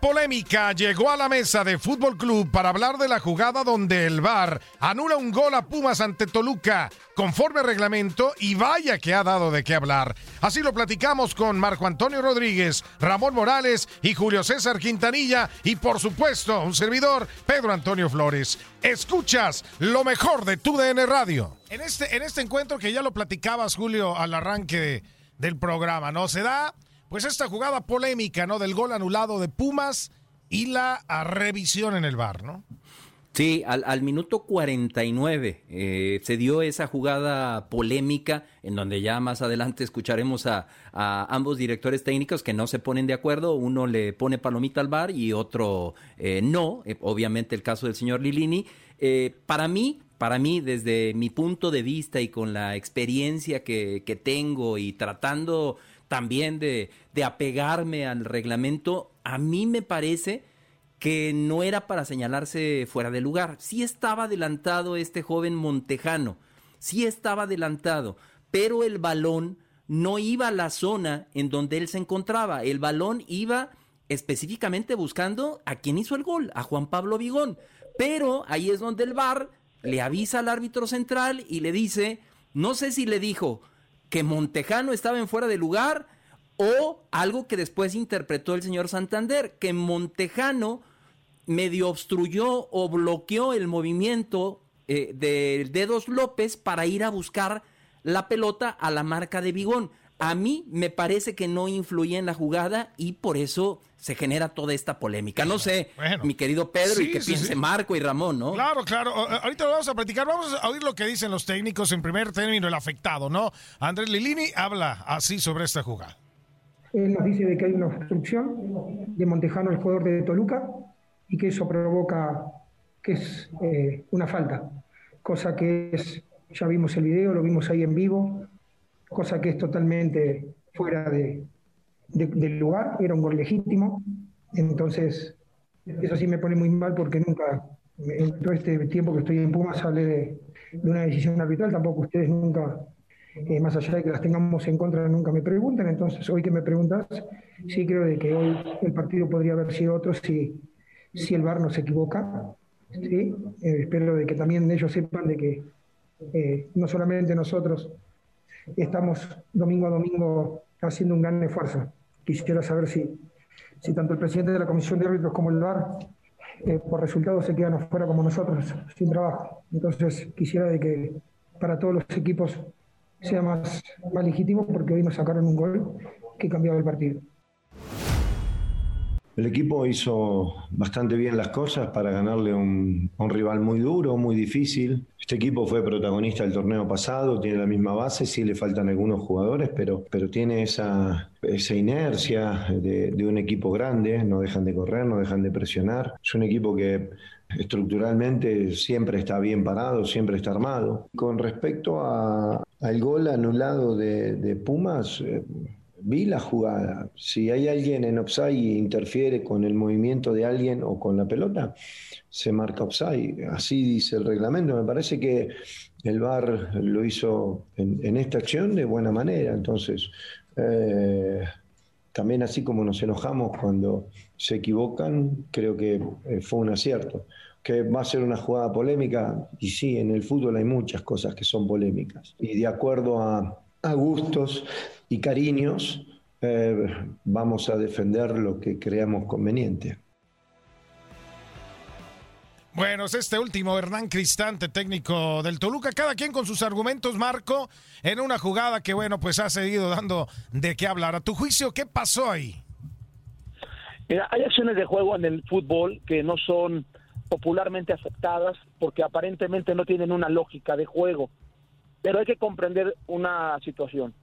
Polémica llegó a la mesa de Fútbol Club para hablar de la jugada donde el VAR anula un gol a Pumas ante Toluca conforme reglamento y vaya que ha dado de qué hablar. Así lo platicamos con Marco Antonio Rodríguez, Ramón Morales y Julio César Quintanilla y por supuesto un servidor, Pedro Antonio Flores. Escuchas lo mejor de tu DN Radio. En este, en este encuentro que ya lo platicabas, Julio, al arranque del programa, ¿no? Se da pues esta jugada polémica, ¿no? Del gol anulado de Pumas y la revisión en el bar, ¿no? Sí, al, minuto 49 eh, se dio esa jugada polémica en donde ya más adelante escucharemos a, ambos directores técnicos que no se ponen de acuerdo, uno le pone palomita al bar y otro eh, no, eh, obviamente el caso del señor Lilini. para mí, para mí, desde mi punto de vista y con la experiencia que tengo y tratando también de, de apegarme al reglamento, a mí me parece que no era para señalarse fuera de lugar. Sí estaba adelantado este joven Montejano, sí estaba adelantado, pero el balón no iba a la zona en donde él se encontraba. El balón iba específicamente buscando a quien hizo el gol, a Juan Pablo Vigón. Pero ahí es donde el VAR le avisa al árbitro central y le dice, no sé si le dijo, que Montejano estaba en fuera de lugar o algo que después interpretó el señor Santander, que Montejano medio obstruyó o bloqueó el movimiento eh, de Dedos López para ir a buscar la pelota a la marca de Bigón. A mí me parece que no influye en la jugada y por eso se genera toda esta polémica. No sé, mi querido Pedro, y que piense Marco y Ramón, ¿no? Claro, claro. Ahorita lo vamos a platicar. Vamos a oír lo que dicen los técnicos en primer término, el afectado, ¿no? Andrés Lilini habla así sobre esta jugada. Él nos dice de que hay una obstrucción de Montejano, el jugador de Toluca, y que eso provoca que es eh, una falta, cosa que es, ya vimos el video, lo vimos ahí en vivo, cosa que es totalmente fuera de, del lugar, era un gol legítimo, entonces eso sí me pone muy mal porque nunca, en todo este tiempo que estoy en Pumas, hablé de, una decisión arbitral, tampoco ustedes nunca, eh, más allá de que las tengamos en contra, nunca me preguntan, entonces hoy que me preguntas, sí creo de que hoy el partido podría haber sido otro si, si el VAR no se equivoca, ¿sí? Eh, espero de que también ellos sepan de que eh, no solamente nosotros estamos domingo a domingo haciendo un gran esfuerzo. Quisiera saber si, si tanto el presidente de la Comisión de Árbitros como el VAR, eh, por resultados, se quedan afuera como nosotros, sin trabajo. Entonces, quisiera de que para todos los equipos sea más, más legítimo, porque hoy nos sacaron un gol que cambiaba el partido. El equipo hizo bastante bien las cosas para ganarle a un, rival muy duro, muy difícil. Este equipo fue protagonista del torneo pasado, tiene la misma base, sí le faltan algunos jugadores, pero, pero tiene esa, esa inercia de, un equipo grande, no dejan de correr, no dejan de presionar. Es un equipo que estructuralmente siempre está bien parado, siempre está armado. Con respecto al gol anulado de, de Pumas, eh, vi la jugada. Si hay alguien en offside y interfiere con el movimiento de alguien o con la pelota, se marca offside. Así dice el reglamento. Me parece que el VAR lo hizo en, esta acción de buena manera. Entonces, eh, también así como nos enojamos cuando se equivocan, creo que eh, fue un acierto. Que va a ser una jugada polémica, y sí, en el fútbol hay muchas cosas que son polémicas. Y de acuerdo a, a gustos y cariños, eh, vamos a defender lo que creamos conveniente. Bueno, es este último Hernán Cristante, técnico del Toluca, cada quien con sus argumentos, Marco, en una jugada que, bueno, pues ha seguido dando de qué hablar. A tu juicio, ¿qué pasó ahí? Mira, hay acciones de juego en el fútbol que no son popularmente aceptadas porque aparentemente no tienen una lógica de juego. Pero hay que comprender una situación.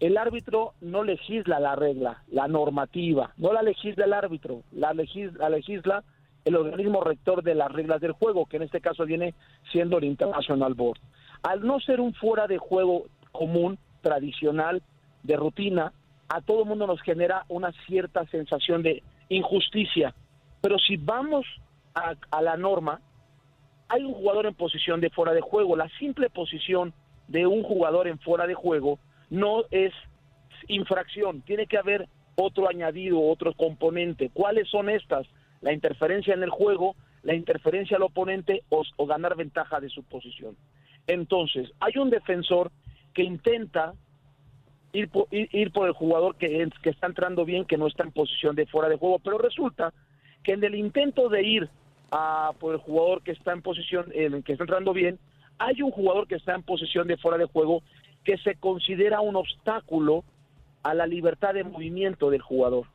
El árbitro no legisla la regla, la normativa, no la legisla el árbitro, la legisla, el organismo rector de las reglas del juego, que en este caso viene siendo el International Board. Al no ser un fuera de juego común, tradicional, de rutina, a todo mundo nos genera una cierta sensación de injusticia. Pero si vamos a, a la norma, hay un jugador en posición de fuera de juego. La simple posición de un jugador en fuera de juego no es infracción, tiene que haber otro añadido, otro componente. ¿Cuáles son estas? La interferencia en el juego, la interferencia al oponente o, ganar ventaja de su posición. Entonces, hay un defensor que intenta ir por, ir, por el jugador que, que está entrando bien, que no está en posición de fuera de juego, pero resulta que en el intento de ir a por el jugador que está en posición, en que está entrando bien, hay un jugador que está en posición de fuera de juego que se considera un obstáculo a la libertad de movimiento del jugador.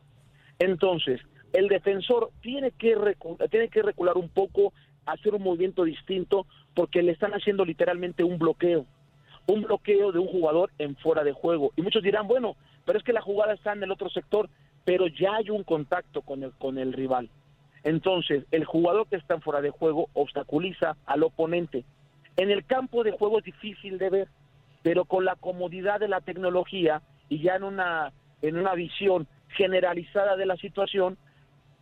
Entonces, el defensor tiene que, tiene que recular un poco, hacer un movimiento distinto, porque le están haciendo literalmente un bloqueo, un bloqueo de un jugador en fuera de juego. Y muchos dirán, bueno, pero es que la jugada está en el otro sector, pero ya hay un contacto con el, con el rival. Entonces, el jugador que está en fuera de juego obstaculiza al oponente. En el campo de juego es difícil de ver, pero con la comodidad de la tecnología y ya en una, en una visión generalizada de la situación,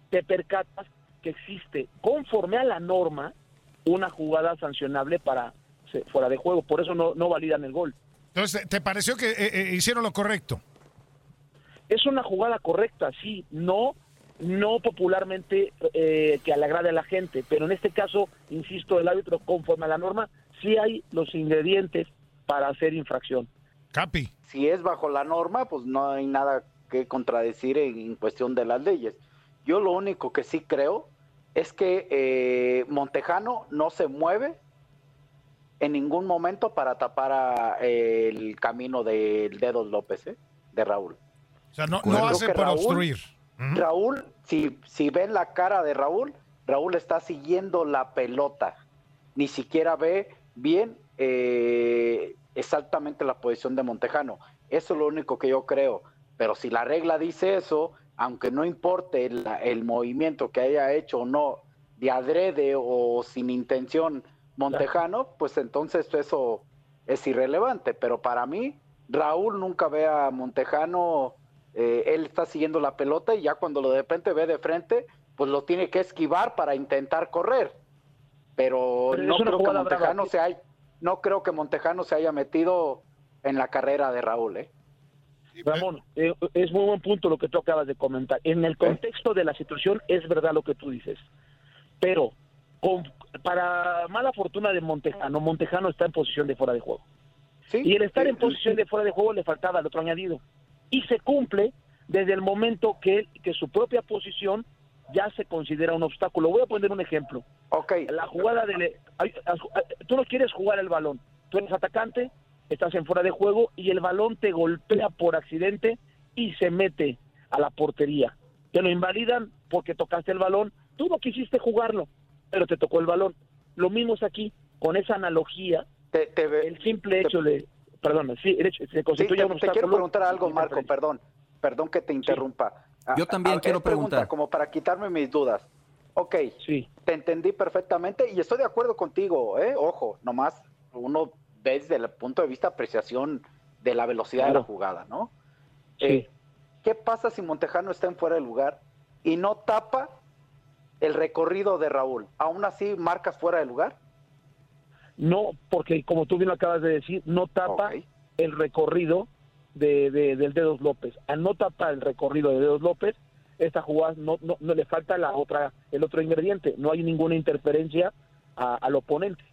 te percatas que existe, conforme a la norma, una jugada sancionable para fuera de juego. Por eso no, no validan el gol. Entonces, ¿te pareció que eh, eh, hicieron lo correcto? Es una jugada correcta, sí, no no popularmente eh, que le agrade a la gente, pero en este caso, insisto, el árbitro conforme a la norma, sí hay los ingredientes para hacer infracción. Capi. Si es bajo la norma, pues no hay nada que contradecir en, cuestión de las leyes. Yo lo único que sí creo es que eh, Montejano no se mueve en ningún momento para tapar el camino del Dedos López, ¿eh? de Raúl. O sea, no, hace para obstruir. Raúl, si, si ven la cara de Raúl, Raúl está siguiendo la pelota. Ni siquiera ve bien eh, exactamente la posición de Montejano. Eso es lo único que yo creo. Pero si la regla dice eso, aunque no importe el, movimiento que haya hecho o no, de adrede o sin intención Montejano, pues entonces eso es irrelevante. Pero para mí, Raúl nunca ve a Montejano, eh, él está siguiendo la pelota y ya cuando lo de repente ve de frente, pues lo tiene que esquivar para intentar correr. Pero, no creo que Montejano se haya no creo que Montejano se haya metido en la carrera de Raúl. ¿eh? Ramón, eh, es muy buen punto lo que tú acabas de comentar. En el contexto de la situación es verdad lo que tú dices, pero para mala fortuna de Montejano, Montejano está en posición de fuera de juego. y el estar en posición de fuera de juego le faltaba el otro añadido. Y se cumple desde el momento que, que su propia posición ya se considera un obstáculo. Voy a poner un ejemplo. Ok. La jugada de... Tú no quieres jugar el balón. Tú eres atacante, estás en fuera de juego y el balón te golpea por accidente y se mete a la portería. Te lo invalidan porque tocaste el balón. Tú no quisiste jugarlo, pero te tocó el balón. Lo mismo es aquí, con esa analogía. el simple hecho de... Perdón, sí, se constituye te, quiero preguntar algo, Marco, perdón. Perdón que te interrumpa. Yo también quiero preguntar. Como para quitarme mis dudas. Ok, sí. te entendí perfectamente y estoy de acuerdo contigo, ¿eh? Ojo, nomás uno ve desde el punto de vista de apreciación de la velocidad de la jugada, ¿no? Sí. Eh, ¿Qué pasa si Montejano está en fuera de lugar y no tapa el recorrido de Raúl? ¿Aún así marcas fuera de lugar? No, porque como tú bien lo acabas de decir, no tapa el recorrido de, del Dedos López. Al no tapar el recorrido de Dedos López, esta jugada no, no, le falta la otra, el otro ingrediente. No hay ninguna interferencia al oponente.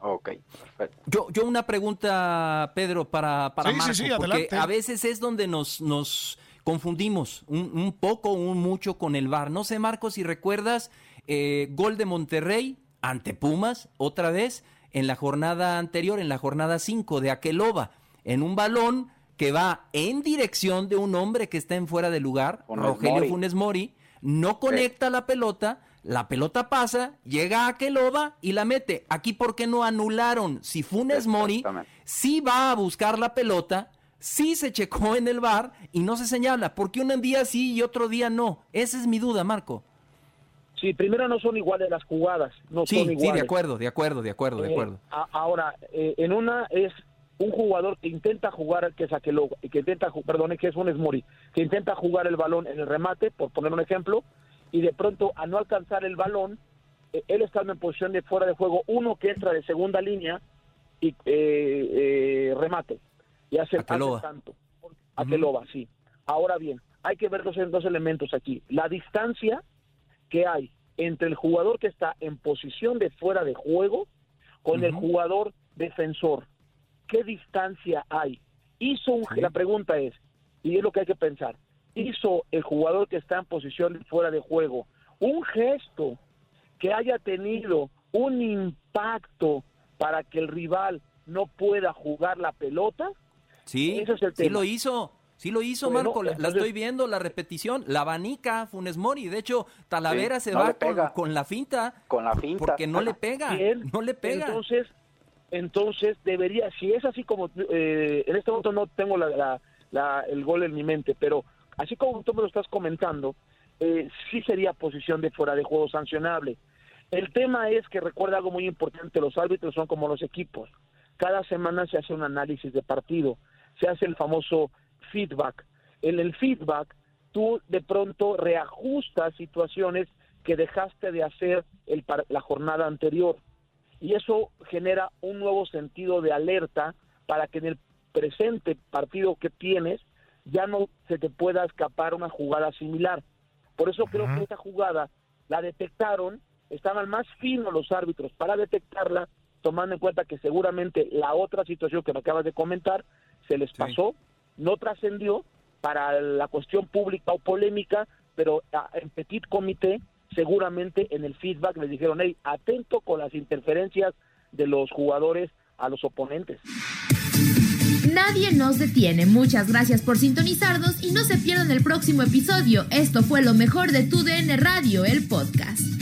Ok, perfecto. Yo, yo una pregunta, Pedro, para, para Marco, porque a veces es donde nos, nos confundimos un, un, poco, un mucho con el VAR. No sé, Marco, si recuerdas, eh, gol de Monterrey ante Pumas, otra vez, en la jornada anterior, en la jornada 5 de Aqueloba, en un balón que va en dirección de un hombre que está en fuera de lugar, Rogelio Funes Mori, no conecta la pelota, la pelota pasa, llega a Keloba y la mete. Aquí, ¿por qué no anularon? Si Funes Mori sí va a buscar la pelota, sí se checó en el bar y no se señala. ¿Por qué un día sí y otro día no? Esa es mi duda, Marco. Sí, primero no son iguales las jugadas. No sí, son iguales. sí, de acuerdo, de acuerdo, de acuerdo, de Eh, acuerdo. a- ahora, eh, en una es un jugador que intenta jugar, que es Aqueloba, que intenta, perdón, que es un Mori, que intenta jugar el balón en el remate, por poner un ejemplo, y de pronto al no alcanzar el balón, eh, él está en posición de fuera de juego, uno que entra de segunda línea y eh, eh, remate, y hace, hace tanto. Aqueloba, sí. Ahora bien, hay que ver dos, dos elementos aquí. La distancia que hay entre el jugador que está en posición de fuera de juego con el jugador defensor. ¿Qué distancia hay? Hizo un, La pregunta es, y es lo que hay que pensar, ¿hizo el jugador que está en posición fuera de juego un gesto que haya tenido un impacto para que el rival no pueda jugar la pelota? Sí, Ese es el sí lo hizo. Sí lo hizo, Bueno, Marco. La, estoy viendo, la repetición. La abanica Funes Mori. De hecho, Talavera Sí, se no va con, la finta. Con la finta. Porque no le pega. Bien, No le pega. Entonces, entonces debería, si es así como, eh, en este momento no tengo la, el gol en mi mente, pero así como tú me lo estás comentando, eh, sí sería posición de fuera de juego sancionable. El tema es que recuerda algo muy importante, los árbitros son como los equipos. Cada semana se hace un análisis de partido, se hace el famoso feedback. En el feedback, tú de pronto reajustas situaciones que dejaste de hacer el, la jornada anterior y eso genera un nuevo sentido de alerta para que en el presente partido que tienes ya no se te pueda escapar una jugada similar. Por eso creo que esa jugada la detectaron, estaban más finos los árbitros para detectarla, tomando en cuenta que seguramente la otra situación que me acabas de comentar se les pasó, no trascendió para la cuestión pública o polémica, pero en petit comité seguramente en el feedback les dijeron, hey, atento con las interferencias de los jugadores a los oponentes. Nadie nos detiene. Muchas gracias por sintonizarnos y no se pierdan el próximo episodio. Esto fue lo mejor de tu DN Radio, el podcast.